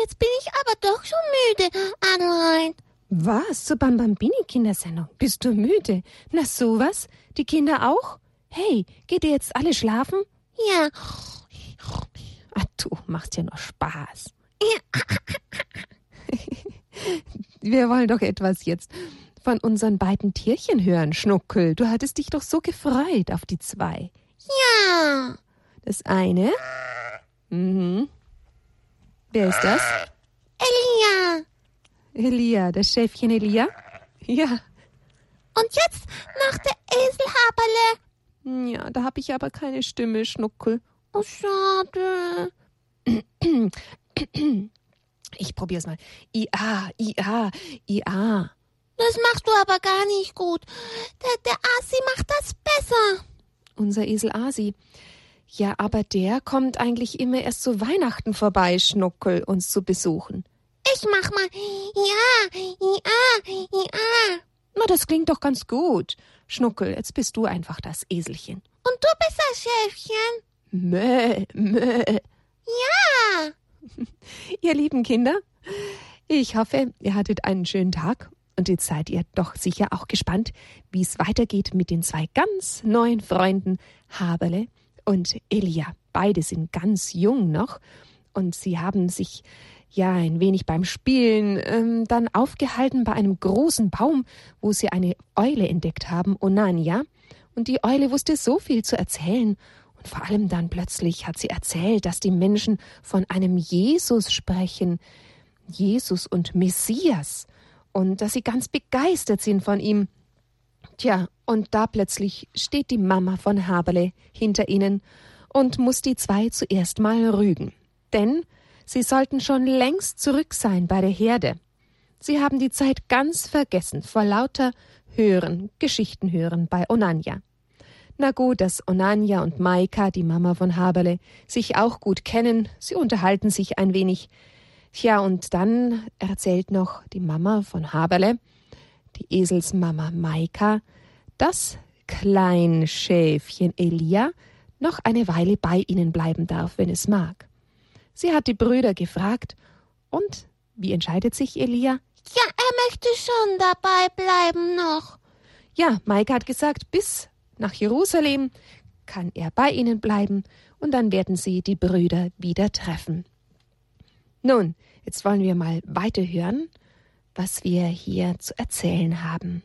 jetzt bin ich aber doch schon müde, Adelheid. Was? Zur Bambambini-Kindersendung? Bist du müde? Na sowas? Die Kinder auch? Hey, geht ihr jetzt alle schlafen? Ja. Ach, du machst ja nur Spaß. ja. Wir wollen doch etwas jetzt von unseren beiden Tierchen hören, Schnuckel. Du hattest dich doch so gefreut auf die zwei. Ja. Das eine. Mhm. Wer ist das? Elia. Elia, das Schäfchen Elia? Ja. Und jetzt noch der Eselhaberle. Ja, da habe ich aber keine Stimme, Schnuckel. Oh, schade. Ich probier's mal. IA, IA, IA. Das machst du aber gar nicht gut. Der, der Asi macht das besser. Unser Esel Asi. Ja, aber der kommt eigentlich immer erst zu Weihnachten vorbei, Schnuckel, uns zu besuchen. Ich mach mal. Ja, ja, ja. Na, das klingt doch ganz gut. Schnuckel, jetzt bist du einfach das Eselchen. Und du bist das Schäfchen. Mö, mö. Ja. Ihr lieben Kinder, ich hoffe, ihr hattet einen schönen Tag und jetzt seid ihr doch sicher auch gespannt, wie es weitergeht mit den zwei ganz neuen Freunden Haberle und Elia. Beide sind ganz jung noch und sie haben sich ja ein wenig beim Spielen ähm, dann aufgehalten bei einem großen Baum, wo sie eine Eule entdeckt haben, Onania. Und die Eule wusste so viel zu erzählen und vor allem dann plötzlich hat sie erzählt, dass die Menschen von einem Jesus sprechen, Jesus und Messias, und dass sie ganz begeistert sind von ihm. Tja, und da plötzlich steht die Mama von Haberle hinter ihnen und muss die zwei zuerst mal rügen. Denn sie sollten schon längst zurück sein bei der Herde. Sie haben die Zeit ganz vergessen vor lauter Hören, Geschichten hören bei Onanja. Na gut, dass Onanja und Maika, die Mama von Haberle, sich auch gut kennen. Sie unterhalten sich ein wenig. Tja, und dann erzählt noch die Mama von Haberle, die Eselsmama Maika, dass Kleinschäfchen Elia noch eine Weile bei ihnen bleiben darf, wenn es mag. Sie hat die Brüder gefragt, und wie entscheidet sich Elia? Ja, er möchte schon dabei bleiben noch. Ja, Maika hat gesagt, bis nach Jerusalem kann er bei ihnen bleiben und dann werden sie die Brüder wieder treffen. Nun, jetzt wollen wir mal weiterhören, was wir hier zu erzählen haben.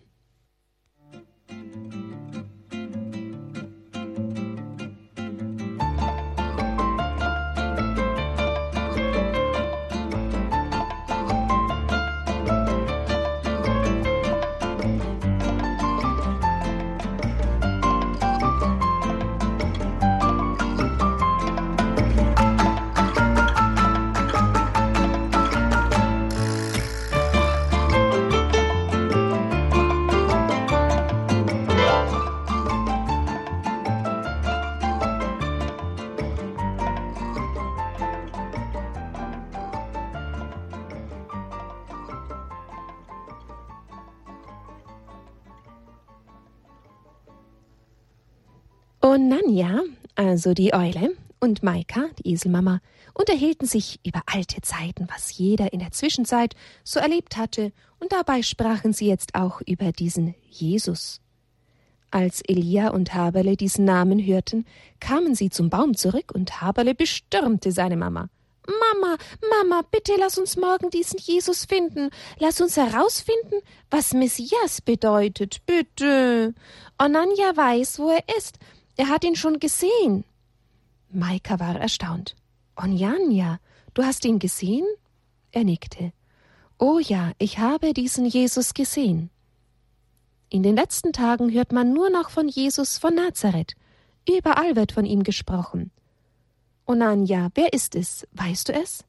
Und Nanja, also die Eule, und Maika, die Eselmama, unterhielten sich über alte Zeiten, was jeder in der Zwischenzeit so erlebt hatte, und dabei sprachen sie jetzt auch über diesen Jesus. Als Elia und Haberle diesen Namen hörten, kamen sie zum Baum zurück und Haberle bestürmte seine Mama. Mama, Mama, bitte lass uns morgen diesen Jesus finden. Lass uns herausfinden, was Messias bedeutet, bitte. Onanja weiß, wo er ist. Er hat ihn schon gesehen. Maika war erstaunt. Onjanja, du hast ihn gesehen? Er nickte. Oh ja, ich habe diesen Jesus gesehen. In den letzten Tagen hört man nur noch von Jesus von Nazareth. Überall wird von ihm gesprochen. Onanja, wer ist es? Weißt du es?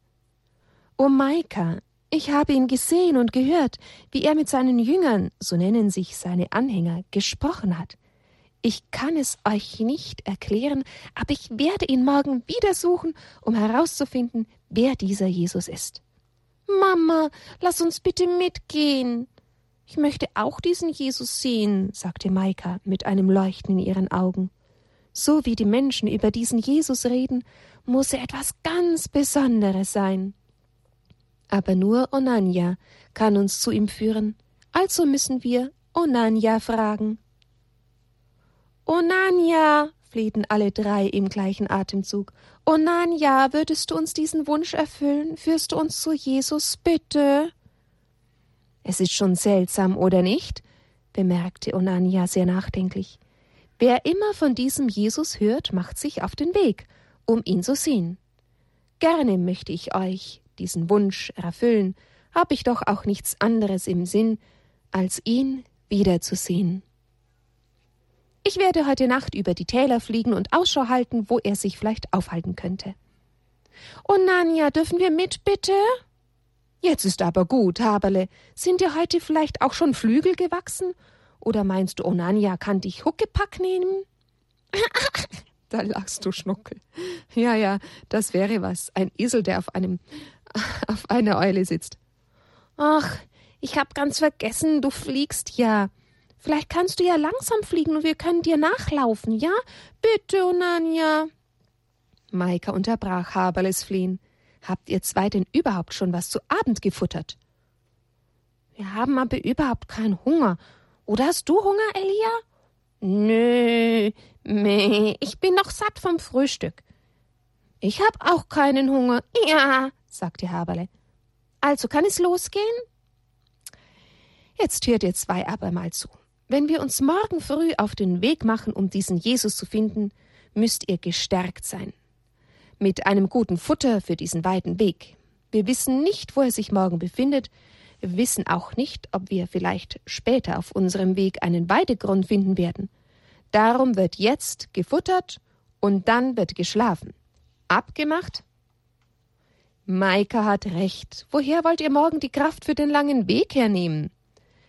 O Maika, ich habe ihn gesehen und gehört, wie er mit seinen Jüngern, so nennen sich seine Anhänger, gesprochen hat. Ich kann es euch nicht erklären, aber ich werde ihn morgen wieder suchen, um herauszufinden, wer dieser Jesus ist. Mama, lass uns bitte mitgehen. Ich möchte auch diesen Jesus sehen, sagte Maika mit einem Leuchten in ihren Augen. So wie die Menschen über diesen Jesus reden, muss er etwas ganz Besonderes sein. Aber nur Onania kann uns zu ihm führen, also müssen wir Onania fragen. Onania, flehten alle drei im gleichen Atemzug. Onania, würdest du uns diesen Wunsch erfüllen? Führst du uns zu Jesus, bitte? Es ist schon seltsam, oder nicht? bemerkte Onania sehr nachdenklich. Wer immer von diesem Jesus hört, macht sich auf den Weg, um ihn zu sehen. Gerne möchte ich euch diesen Wunsch erfüllen, hab ich doch auch nichts anderes im Sinn, als ihn wiederzusehen. Ich werde heute Nacht über die Täler fliegen und Ausschau halten, wo er sich vielleicht aufhalten könnte. Oh Nanja, dürfen wir mit, bitte? Jetzt ist aber gut, Haberle. Sind dir heute vielleicht auch schon Flügel gewachsen? Oder meinst du, Onania kann dich Huckepack nehmen? da lachst du, Schnuckel. Ja, ja, das wäre was. Ein Esel, der auf einem, auf einer Eule sitzt. Ach, ich hab ganz vergessen, du fliegst ja. Vielleicht kannst du ja langsam fliegen und wir können dir nachlaufen, ja? Bitte, Onania. Maika unterbrach Haberles Fliehen. Habt ihr zwei denn überhaupt schon was zu Abend gefuttert? Wir haben aber überhaupt keinen Hunger. Oder hast du Hunger, Elia? Nö, meh, ich bin noch satt vom Frühstück. Ich hab auch keinen Hunger. Ja, sagte Haberle. Also kann es losgehen? Jetzt hört ihr zwei aber mal zu. Wenn wir uns morgen früh auf den Weg machen, um diesen Jesus zu finden, müsst ihr gestärkt sein mit einem guten Futter für diesen weiten Weg. Wir wissen nicht, wo er sich morgen befindet, wir wissen auch nicht, ob wir vielleicht später auf unserem Weg einen Weidegrund finden werden. Darum wird jetzt gefuttert und dann wird geschlafen. Abgemacht? Maika hat recht. Woher wollt ihr morgen die Kraft für den langen Weg hernehmen?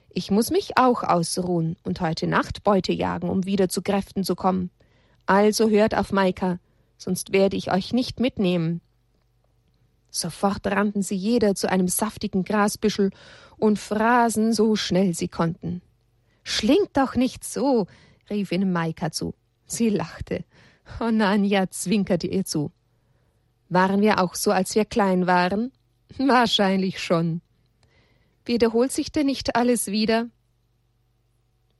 Ich muss mich auch ausruhen und heute Nacht Beute jagen, um wieder zu Kräften zu kommen. Also hört auf Maika sonst werde ich euch nicht mitnehmen. Sofort rannten sie jeder zu einem saftigen Grasbüschel und fraßen so schnell sie konnten. Schlingt doch nicht so, rief ihnen Maika zu. Sie lachte. Onania zwinkerte ihr zu. Waren wir auch so, als wir klein waren? Wahrscheinlich schon. Wiederholt sich denn nicht alles wieder?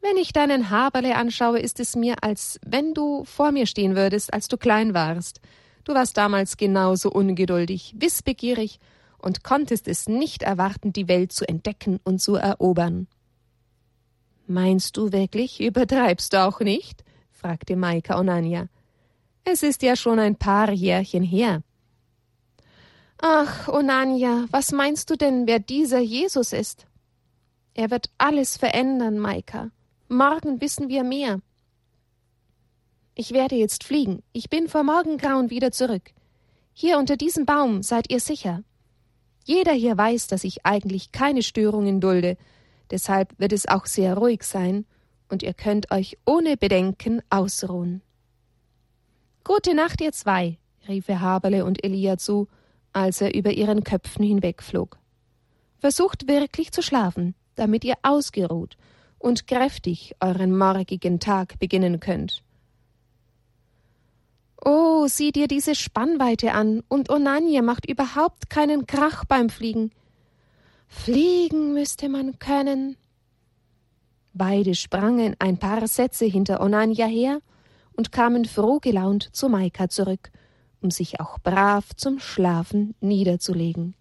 Wenn ich deinen Haberle anschaue, ist es mir, als wenn du vor mir stehen würdest, als du klein warst. Du warst damals genauso ungeduldig, wissbegierig und konntest es nicht erwarten, die Welt zu entdecken und zu erobern. Meinst du wirklich, übertreibst du auch nicht? fragte Maika Onania. Es ist ja schon ein paar Jährchen her. Ach, Onania, was meinst du denn, wer dieser Jesus ist? Er wird alles verändern, Maika. Morgen wissen wir mehr. Ich werde jetzt fliegen. Ich bin vor Morgengrauen wieder zurück. Hier unter diesem Baum seid ihr sicher. Jeder hier weiß, dass ich eigentlich keine Störungen dulde, deshalb wird es auch sehr ruhig sein, und ihr könnt euch ohne Bedenken ausruhen. Gute Nacht, ihr zwei, rief er Haberle und Elia zu, als er über ihren Köpfen hinwegflog. Versucht wirklich zu schlafen, damit ihr ausgeruht und kräftig euren morgigen Tag beginnen könnt. Oh, sieh dir diese Spannweite an, und Onanje macht überhaupt keinen Krach beim Fliegen. Fliegen müsste man können. Beide sprangen ein paar Sätze hinter Onanja her und kamen froh gelaunt zu Maika zurück, um sich auch brav zum Schlafen niederzulegen.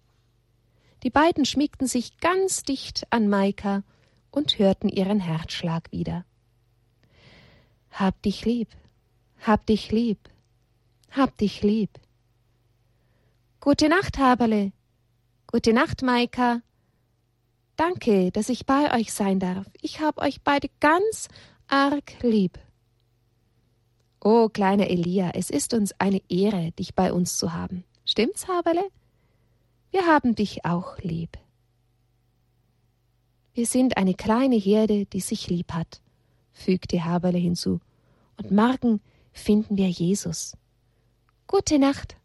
Die beiden schmiegten sich ganz dicht an Maika und hörten ihren Herzschlag wieder. Hab dich lieb, hab dich lieb, hab dich lieb. Gute Nacht, Haberle. Gute Nacht, Maika. Danke, dass ich bei euch sein darf. Ich hab euch beide ganz arg lieb. Oh, kleiner Elia, es ist uns eine Ehre, dich bei uns zu haben. Stimmt's, Haberle? Wir haben dich auch lieb. Wir sind eine kleine Herde, die sich lieb hat, fügte Haberle hinzu, und morgen finden wir Jesus. Gute Nacht.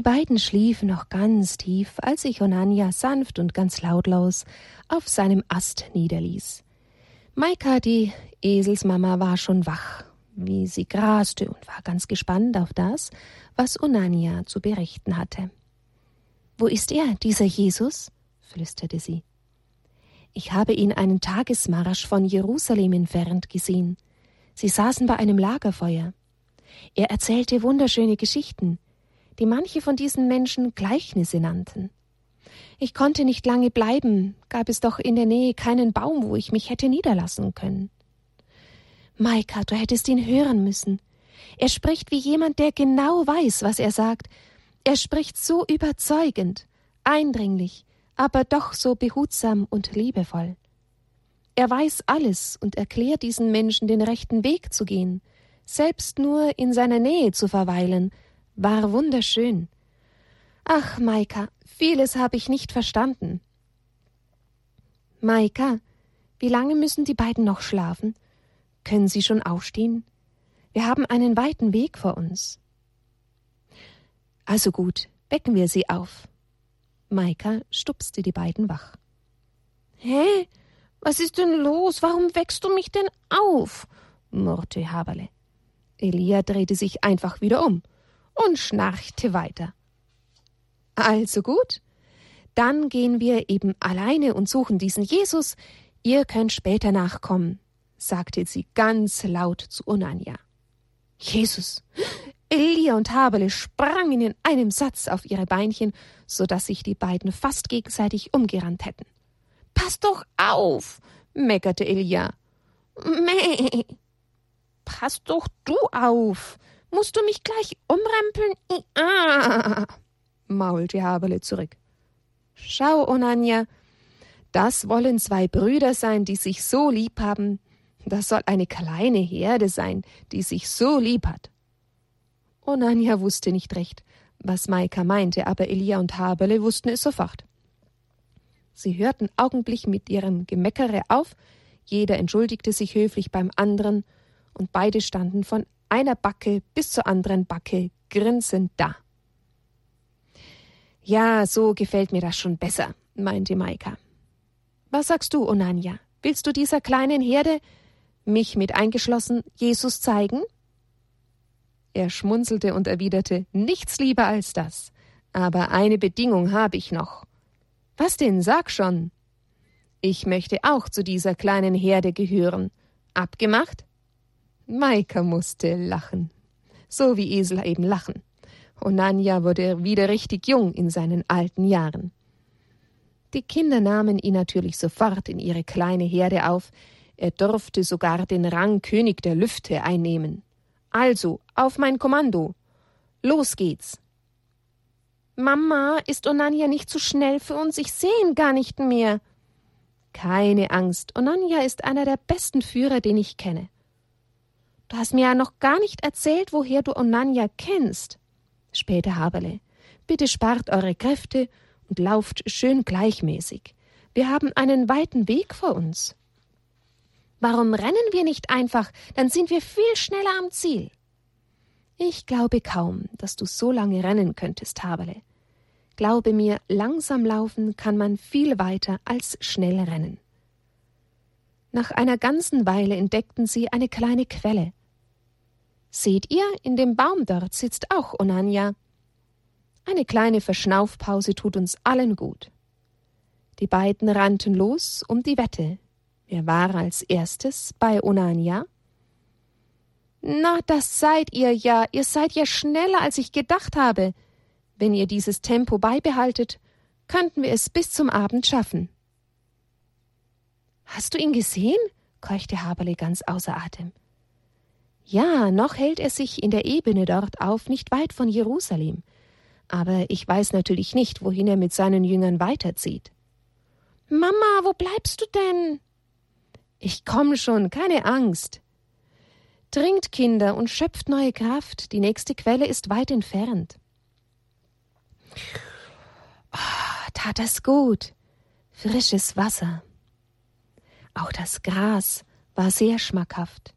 Die beiden schliefen noch ganz tief, als sich Onania sanft und ganz lautlos auf seinem Ast niederließ. Maika, die Eselsmama, war schon wach, wie sie graste und war ganz gespannt auf das, was Onania zu berichten hatte. Wo ist er, dieser Jesus? flüsterte sie. Ich habe ihn einen Tagesmarsch von Jerusalem entfernt gesehen. Sie saßen bei einem Lagerfeuer. Er erzählte wunderschöne Geschichten, die manche von diesen Menschen Gleichnisse nannten. Ich konnte nicht lange bleiben, gab es doch in der Nähe keinen Baum, wo ich mich hätte niederlassen können. Maika, du hättest ihn hören müssen. Er spricht wie jemand, der genau weiß, was er sagt. Er spricht so überzeugend, eindringlich, aber doch so behutsam und liebevoll. Er weiß alles und erklärt diesen Menschen den rechten Weg zu gehen. Selbst nur in seiner Nähe zu verweilen, war wunderschön. Ach, Maika, vieles habe ich nicht verstanden. Maika, wie lange müssen die beiden noch schlafen? Können sie schon aufstehen? Wir haben einen weiten Weg vor uns. Also gut, wecken wir sie auf. Maika stupste die beiden wach. Hä? Was ist denn los? Warum weckst du mich denn auf? murrte Haberle. Elia drehte sich einfach wieder um und schnarchte weiter. Also gut, dann gehen wir eben alleine und suchen diesen Jesus. Ihr könnt später nachkommen, sagte sie ganz laut zu Onania. Jesus! Elia und Haberle sprangen in einem Satz auf ihre Beinchen, so dass sich die beiden fast gegenseitig umgerannt hätten. Pass doch auf, meckerte Elia. Meh. Pass doch du auf. Musst du mich gleich umrempeln? Ah, maulte Haberle zurück. Schau, Onanja, das wollen zwei Brüder sein, die sich so lieb haben. Das soll eine kleine Herde sein, die sich so lieb hat. Onanja wusste nicht recht, was Maika meinte, aber Elia und Haberle wussten es sofort. Sie hörten augenblicklich mit ihrem Gemeckere auf, jeder entschuldigte sich höflich beim anderen, und beide standen von einer Backe bis zur anderen Backe grinsend da. Ja, so gefällt mir das schon besser, meinte Maika. Was sagst du, Onanja? Willst du dieser kleinen Herde, mich mit eingeschlossen, Jesus zeigen? Er schmunzelte und erwiderte Nichts lieber als das. Aber eine Bedingung habe ich noch. Was denn, sag schon. Ich möchte auch zu dieser kleinen Herde gehören. Abgemacht? Maika musste lachen. So wie Esel eben lachen. Onanja wurde wieder richtig jung in seinen alten Jahren. Die Kinder nahmen ihn natürlich sofort in ihre kleine Herde auf. Er durfte sogar den Rang König der Lüfte einnehmen. Also, auf mein Kommando. Los geht's. Mama, ist Onanja nicht zu schnell für uns? Ich sehe ihn gar nicht mehr. Keine Angst, Onanja ist einer der besten Führer, den ich kenne. Du hast mir ja noch gar nicht erzählt, woher du Onanja kennst. Später Haberle. Bitte spart eure Kräfte und lauft schön gleichmäßig. Wir haben einen weiten Weg vor uns. Warum rennen wir nicht einfach? Dann sind wir viel schneller am Ziel. Ich glaube kaum, dass du so lange rennen könntest, Haberle. Glaube mir, langsam laufen kann man viel weiter als schnell rennen. Nach einer ganzen Weile entdeckten sie eine kleine Quelle. Seht ihr, in dem Baum dort sitzt auch Onanja. Eine kleine Verschnaufpause tut uns allen gut. Die beiden rannten los um die Wette, Wer war als erstes bei Onania? Na, das seid ihr ja. Ihr seid ja schneller, als ich gedacht habe. Wenn ihr dieses Tempo beibehaltet, könnten wir es bis zum Abend schaffen. Hast du ihn gesehen? keuchte Haberle ganz außer Atem. Ja, noch hält er sich in der Ebene dort auf, nicht weit von Jerusalem. Aber ich weiß natürlich nicht, wohin er mit seinen Jüngern weiterzieht. Mama, wo bleibst du denn? Ich komm schon, keine Angst. Trinkt, Kinder, und schöpft neue Kraft. Die nächste Quelle ist weit entfernt. Oh, tat das gut. Frisches Wasser. Auch das Gras war sehr schmackhaft.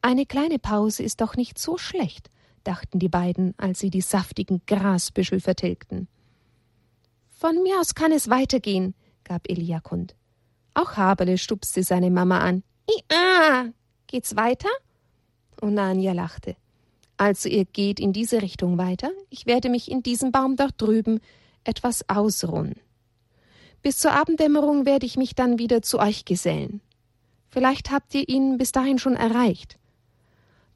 Eine kleine Pause ist doch nicht so schlecht, dachten die beiden, als sie die saftigen Grasbüschel vertilgten. Von mir aus kann es weitergehen, gab Elia kund. Auch Haberle stupste seine Mama an. Ah, geht's weiter? Und Anja lachte. Also ihr geht in diese Richtung weiter. Ich werde mich in diesem Baum dort drüben etwas ausruhen. Bis zur Abenddämmerung werde ich mich dann wieder zu euch gesellen. Vielleicht habt ihr ihn bis dahin schon erreicht.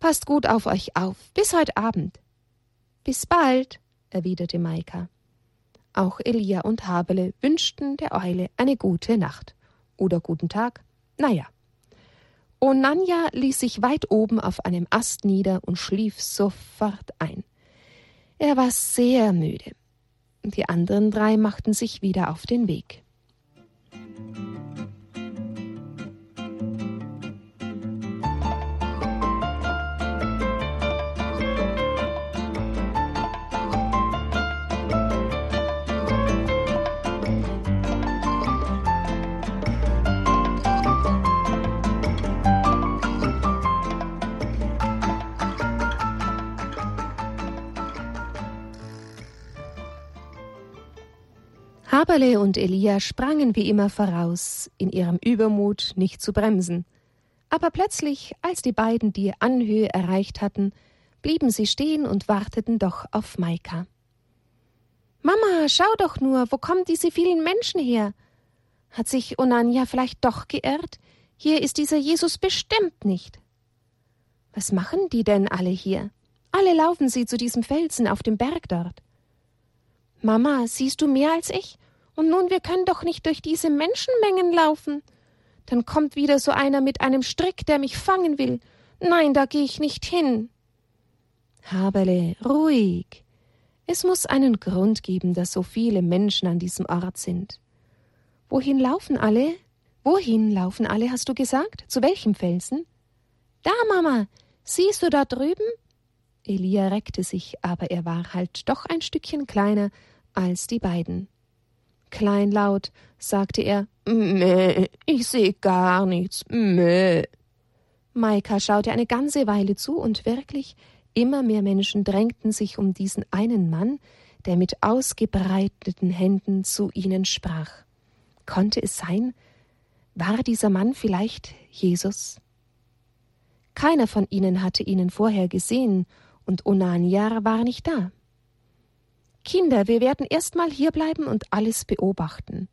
Passt gut auf euch auf. Bis heute Abend. Bis bald, erwiderte Maika. Auch Elia und Habele wünschten der Eule eine gute Nacht. Oder guten Tag. Naja. Onanja ließ sich weit oben auf einem Ast nieder und schlief sofort ein. Er war sehr müde. Die anderen drei machten sich wieder auf den Weg. Haberle und Elia sprangen wie immer voraus, in ihrem Übermut nicht zu bremsen. Aber plötzlich, als die beiden die Anhöhe erreicht hatten, blieben sie stehen und warteten doch auf Maika. Mama, schau doch nur, wo kommen diese vielen Menschen her? Hat sich Onania vielleicht doch geirrt? Hier ist dieser Jesus bestimmt nicht. Was machen die denn alle hier? Alle laufen sie zu diesem Felsen auf dem Berg dort. Mama, siehst du mehr als ich? Und nun, wir können doch nicht durch diese Menschenmengen laufen. Dann kommt wieder so einer mit einem Strick, der mich fangen will. Nein, da gehe ich nicht hin. Haberle, ruhig. Es muss einen Grund geben, dass so viele Menschen an diesem Ort sind. Wohin laufen alle? Wohin laufen alle, hast du gesagt? Zu welchem Felsen? Da, Mama. Siehst du da drüben? Elia reckte sich, aber er war halt doch ein Stückchen kleiner als die beiden. Kleinlaut sagte er Meh, ich sehe gar nichts. Meh. Maika schaute eine ganze Weile zu, und wirklich immer mehr Menschen drängten sich um diesen einen Mann, der mit ausgebreiteten Händen zu ihnen sprach. Konnte es sein, war dieser Mann vielleicht Jesus? Keiner von ihnen hatte ihn vorher gesehen, und Onaniar war nicht da. Kinder, wir werden erst mal hierbleiben und alles beobachten.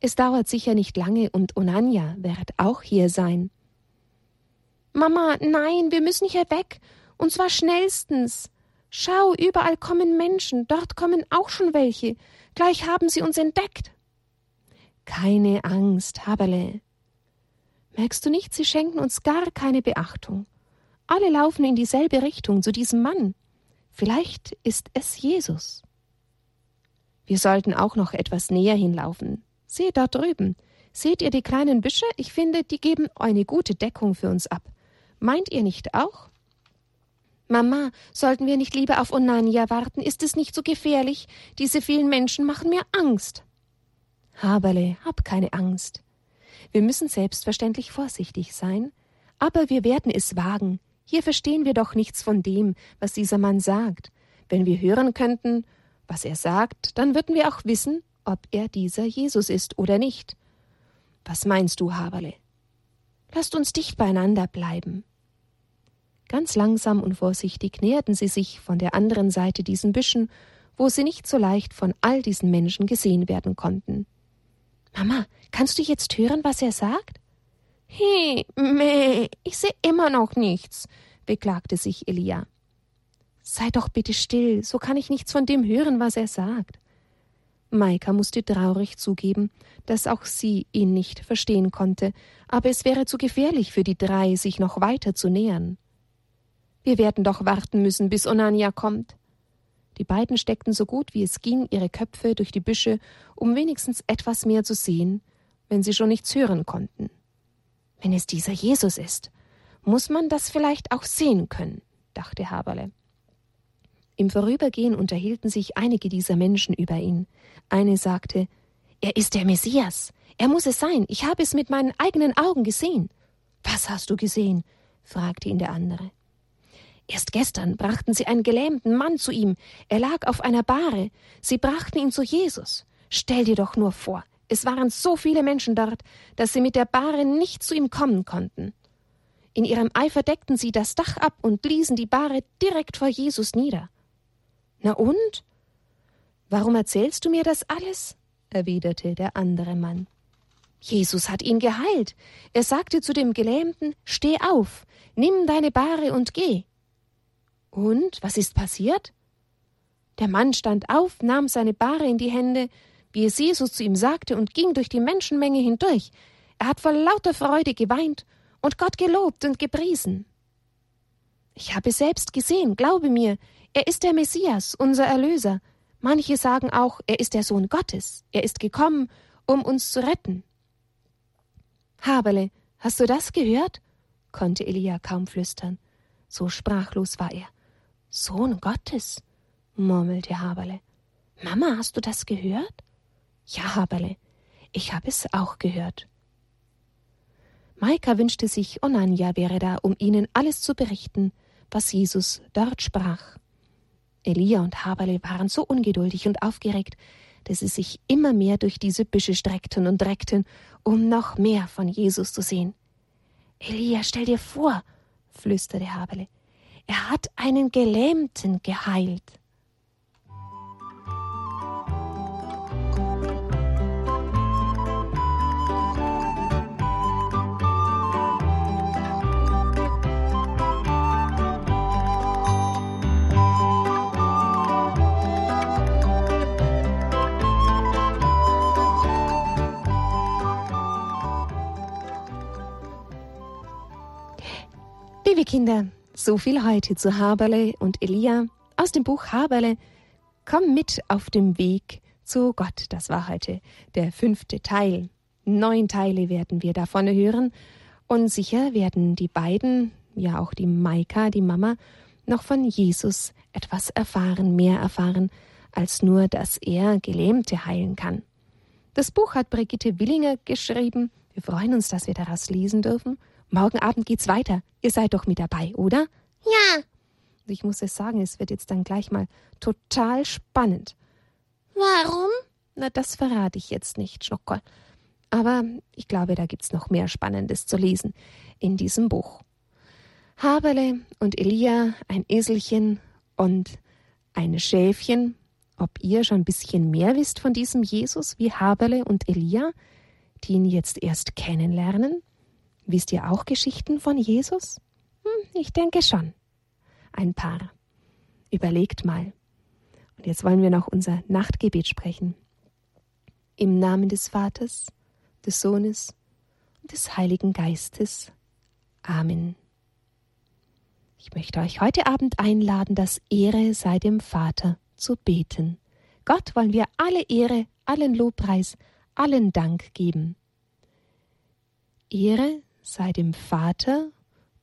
Es dauert sicher nicht lange und Onanja wird auch hier sein. Mama, nein, wir müssen hier weg, und zwar schnellstens. Schau, überall kommen Menschen, dort kommen auch schon welche. Gleich haben sie uns entdeckt. Keine Angst, Haberle. Merkst du nicht, sie schenken uns gar keine Beachtung. Alle laufen in dieselbe Richtung zu diesem Mann. Vielleicht ist es Jesus. Wir sollten auch noch etwas näher hinlaufen. Seht dort drüben. Seht ihr die kleinen Büsche? Ich finde, die geben eine gute Deckung für uns ab. Meint ihr nicht auch? Mama, sollten wir nicht lieber auf Onania warten? Ist es nicht so gefährlich? Diese vielen Menschen machen mir Angst. Haberle, hab keine Angst. Wir müssen selbstverständlich vorsichtig sein, aber wir werden es wagen. Hier verstehen wir doch nichts von dem, was dieser Mann sagt. Wenn wir hören könnten, was er sagt, dann würden wir auch wissen, ob er dieser Jesus ist oder nicht. Was meinst du, Haberle? Lasst uns dicht beieinander bleiben. Ganz langsam und vorsichtig näherten sie sich von der anderen Seite diesen Büschen, wo sie nicht so leicht von all diesen Menschen gesehen werden konnten. Mama, kannst du jetzt hören, was er sagt? He, meh, ich sehe immer noch nichts, beklagte sich Elia. Sei doch bitte still, so kann ich nichts von dem hören, was er sagt. Maika musste traurig zugeben, dass auch sie ihn nicht verstehen konnte, aber es wäre zu gefährlich für die drei, sich noch weiter zu nähern. Wir werden doch warten müssen, bis Onania kommt. Die beiden steckten so gut wie es ging ihre Köpfe durch die Büsche, um wenigstens etwas mehr zu sehen, wenn sie schon nichts hören konnten. Wenn es dieser Jesus ist, muss man das vielleicht auch sehen können, dachte Haberle. Im Vorübergehen unterhielten sich einige dieser Menschen über ihn. Eine sagte Er ist der Messias. Er muss es sein. Ich habe es mit meinen eigenen Augen gesehen. Was hast du gesehen? fragte ihn der andere. Erst gestern brachten sie einen gelähmten Mann zu ihm. Er lag auf einer Bahre. Sie brachten ihn zu Jesus. Stell dir doch nur vor, es waren so viele Menschen dort, dass sie mit der Bahre nicht zu ihm kommen konnten. In ihrem Eifer deckten sie das Dach ab und ließen die Bahre direkt vor Jesus nieder. Na und? Warum erzählst du mir das alles? erwiderte der andere Mann. Jesus hat ihn geheilt. Er sagte zu dem Gelähmten Steh auf, nimm deine Bahre und geh. Und was ist passiert? Der Mann stand auf, nahm seine Bahre in die Hände, wie es Jesus zu ihm sagte, und ging durch die Menschenmenge hindurch. Er hat vor lauter Freude geweint und Gott gelobt und gepriesen. Ich habe selbst gesehen, glaube mir, er ist der Messias, unser Erlöser. Manche sagen auch, er ist der Sohn Gottes. Er ist gekommen, um uns zu retten. Haberle, hast du das gehört? konnte Elia kaum flüstern. So sprachlos war er. Sohn Gottes, murmelte Haberle. Mama, hast du das gehört? Ja, Haberle, ich habe es auch gehört. Maika wünschte sich, Onanja wäre da, um ihnen alles zu berichten, was Jesus dort sprach. Elia und Haberle waren so ungeduldig und aufgeregt, dass sie sich immer mehr durch diese Büsche streckten und reckten, um noch mehr von Jesus zu sehen. Elia, stell dir vor, flüsterte Haberle, er hat einen Gelähmten geheilt. Liebe Kinder, so viel heute zu Haberle und Elia aus dem Buch Haberle. Komm mit auf dem Weg zu Gott. Das war heute der fünfte Teil. Neun Teile werden wir davon hören. Und sicher werden die beiden, ja auch die Maika, die Mama, noch von Jesus etwas erfahren, mehr erfahren, als nur, dass er Gelähmte heilen kann. Das Buch hat Brigitte Willinger geschrieben. Wir freuen uns, dass wir daraus lesen dürfen. Morgen Abend geht's weiter. Ihr seid doch mit dabei, oder? Ja. Ich muss es sagen, es wird jetzt dann gleich mal total spannend. Warum? Na, das verrate ich jetzt nicht, Schockerl. Aber ich glaube, da gibt's noch mehr Spannendes zu lesen in diesem Buch. Haberle und Elia, ein Eselchen und ein Schäfchen. Ob ihr schon ein bisschen mehr wisst von diesem Jesus wie Haberle und Elia, die ihn jetzt erst kennenlernen? Wisst ihr auch Geschichten von Jesus? Hm, ich denke schon. Ein paar. Überlegt mal. Und jetzt wollen wir noch unser Nachtgebet sprechen. Im Namen des Vaters, des Sohnes und des Heiligen Geistes. Amen. Ich möchte euch heute Abend einladen, das Ehre sei dem Vater zu beten. Gott wollen wir alle Ehre, allen Lobpreis, allen Dank geben. Ehre sei dem Vater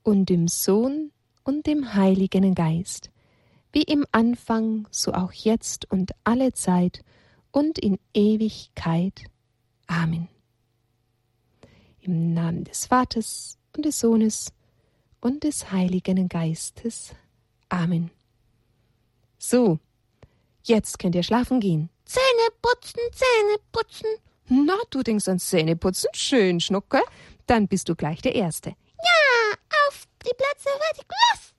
und dem Sohn und dem Heiligen Geist, wie im Anfang, so auch jetzt und alle Zeit und in Ewigkeit. Amen. Im Namen des Vaters und des Sohnes und des Heiligen Geistes. Amen. So, jetzt könnt ihr schlafen gehen. Zähne putzen, Zähne putzen. Na, du denkst an Zähne putzen? Schön, Schnucke. Dann bist du gleich der Erste. Ja, auf die Plätze, fertig, los!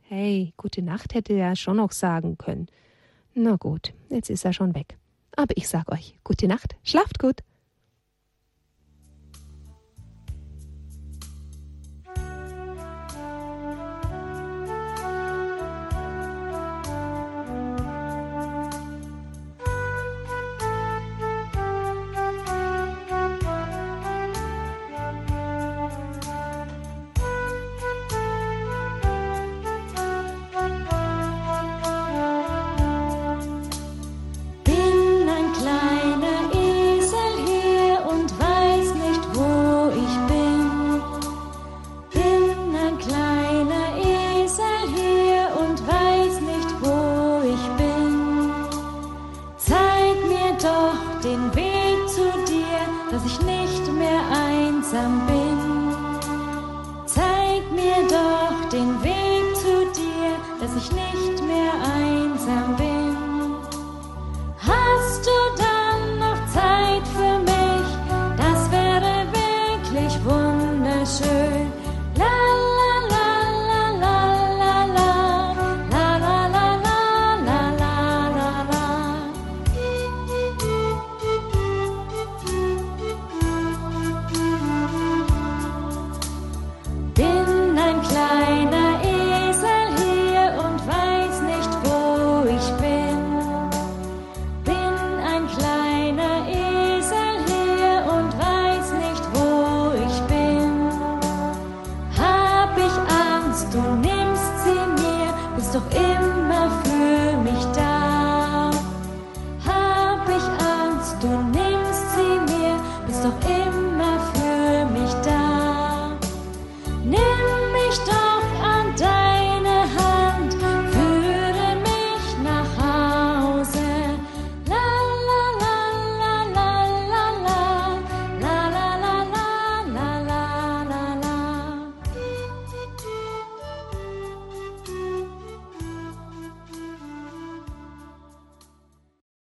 Hey, gute Nacht hätte er schon noch sagen können. Na gut, jetzt ist er schon weg. Aber ich sag euch, gute Nacht, schlaft gut.